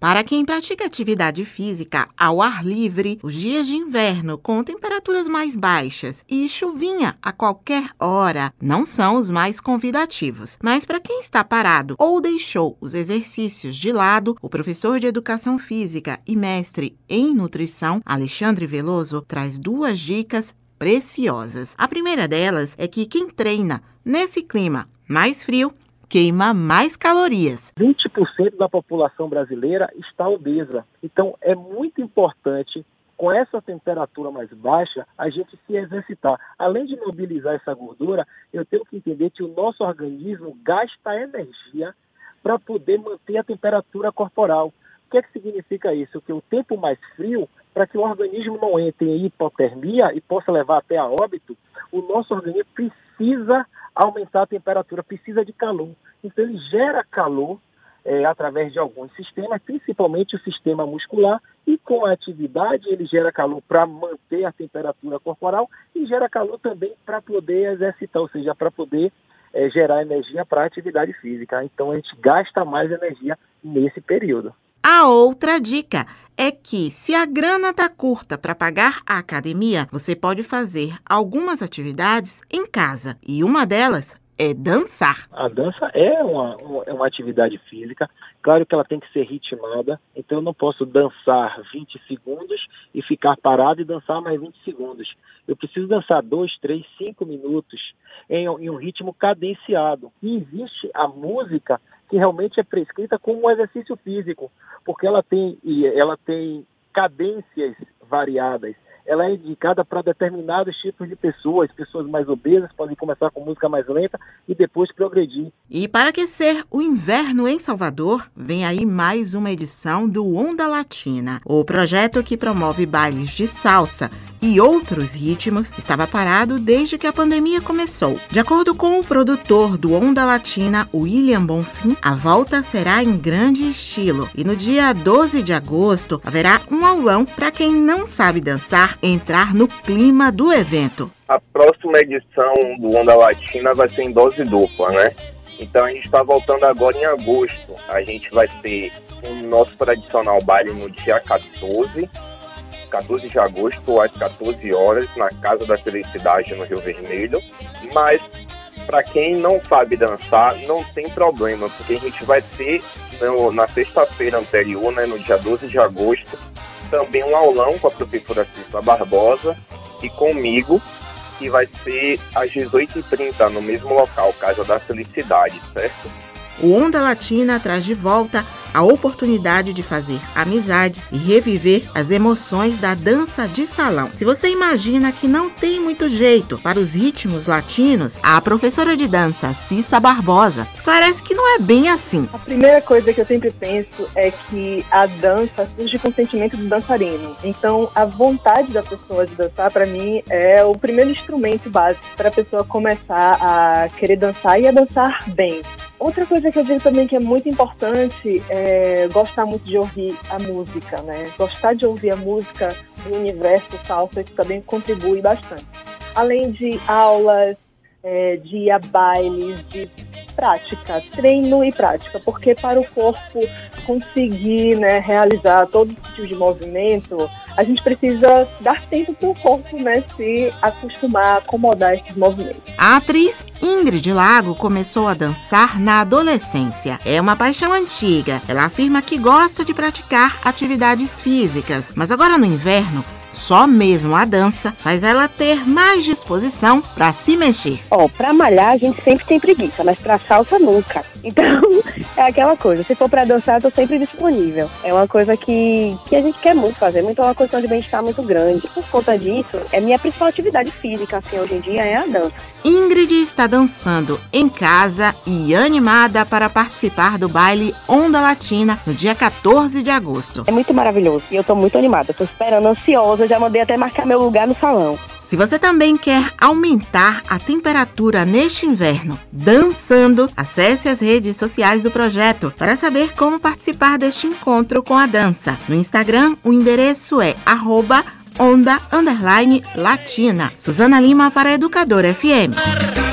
Para quem pratica atividade física ao ar livre, os dias de inverno com temperaturas mais baixas e chuvinha a qualquer hora não são os mais convidativos. Mas para quem está parado ou deixou os exercícios de lado, o professor de educação física e mestre em nutrição, Alexandre Veloso, traz duas dicas preciosas. A primeira delas é que quem treina nesse clima mais frio queima mais calorias. 20% da população brasileira está obesa. Então é muito importante com essa temperatura mais baixa, a gente se exercitar. Além de mobilizar essa gordura, eu tenho que entender que o nosso organismo gasta energia para poder manter a temperatura corporal. O que, é que significa isso? Que o tempo mais frio, para que o organismo não entre em hipotermia e possa levar até a óbito, o nosso organismo precisa aumentar a temperatura, precisa de calor. Então ele gera calor é, através de alguns sistemas, principalmente o sistema muscular, e com a atividade ele gera calor para manter a temperatura corporal e gera calor também para poder exercitar, ou seja, para poder é, gerar energia para atividade física. Então a gente gasta mais energia nesse período. A outra dica é que, se a grana está curta para pagar a academia, você pode fazer algumas atividades em casa. E uma delas é dançar. A dança é uma, uma, é uma atividade física, claro que ela tem que ser ritmada, então eu não posso dançar 20 segundos e ficar parado e dançar mais 20 segundos. Eu preciso dançar 2, 3, 5 minutos em, em um ritmo cadenciado. E existe a música que realmente é prescrita como um exercício físico, porque ela tem, ela tem cadências variadas ela é indicada para determinados tipos de pessoas. Pessoas mais obesas podem começar com música mais lenta e depois progredir. E para aquecer o inverno em Salvador, vem aí mais uma edição do Onda Latina, o projeto que promove bailes de salsa e outros ritmos estava parado desde que a pandemia começou. De acordo com o produtor do Onda Latina, William Bonfim, a volta será em grande estilo e no dia 12 de agosto haverá um aulão para quem não sabe dançar entrar no clima do evento. A próxima edição do Onda Latina vai ser em dose dupla, né? Então a gente está voltando agora em agosto. A gente vai ter o nosso tradicional baile no dia 14 14 de agosto, às 14 horas, na Casa da Felicidade, no Rio Vermelho. Mas, para quem não sabe dançar, não tem problema, porque a gente vai ter no, na sexta-feira anterior, né, no dia 12 de agosto, também um aulão com a professora Cícera Barbosa e comigo, que vai ser às 18h30, no mesmo local, Casa da Felicidade, certo? O Onda Latina traz de volta a oportunidade de fazer amizades e reviver as emoções da dança de salão. Se você imagina que não tem muito jeito para os ritmos latinos, a professora de dança Cissa Barbosa esclarece que não é bem assim. A primeira coisa que eu sempre penso é que a dança surge com o sentimento do dançarino. Então, a vontade da pessoa de dançar, para mim, é o primeiro instrumento básico para a pessoa começar a querer dançar e a dançar bem. Outra coisa que eu digo também que é muito importante é gostar muito de ouvir a música, né? Gostar de ouvir a música do universo salsa, isso também contribui bastante. Além de aulas, é, de ir a bailes, de prática, treino e prática, porque para o corpo conseguir né, realizar todo tipo de movimento, a gente precisa dar tempo para o corpo né, se acostumar a acomodar esses movimentos. A atriz Ingrid Lago começou a dançar na adolescência. É uma paixão antiga. Ela afirma que gosta de praticar atividades físicas, mas agora no inverno só mesmo a dança faz ela ter mais disposição para se mexer. Ó, oh, para malhar a gente sempre tem preguiça, mas para salsa nunca. Então, é aquela coisa, se for para dançar, eu tô sempre disponível. É uma coisa que, que a gente quer muito fazer, muito é uma questão de bem-estar muito grande. Por conta disso, é minha principal atividade física, assim, hoje em dia é a dança. Ingrid está dançando em casa e animada para participar do baile Onda Latina no dia 14 de agosto. É muito maravilhoso e eu estou muito animada. Estou esperando, ansiosa, já mandei até marcar meu lugar no salão. Se você também quer aumentar a temperatura neste inverno dançando, acesse as redes sociais do projeto para saber como participar deste encontro com a dança. No Instagram, o endereço é onda latina. Suzana Lima para Educador FM.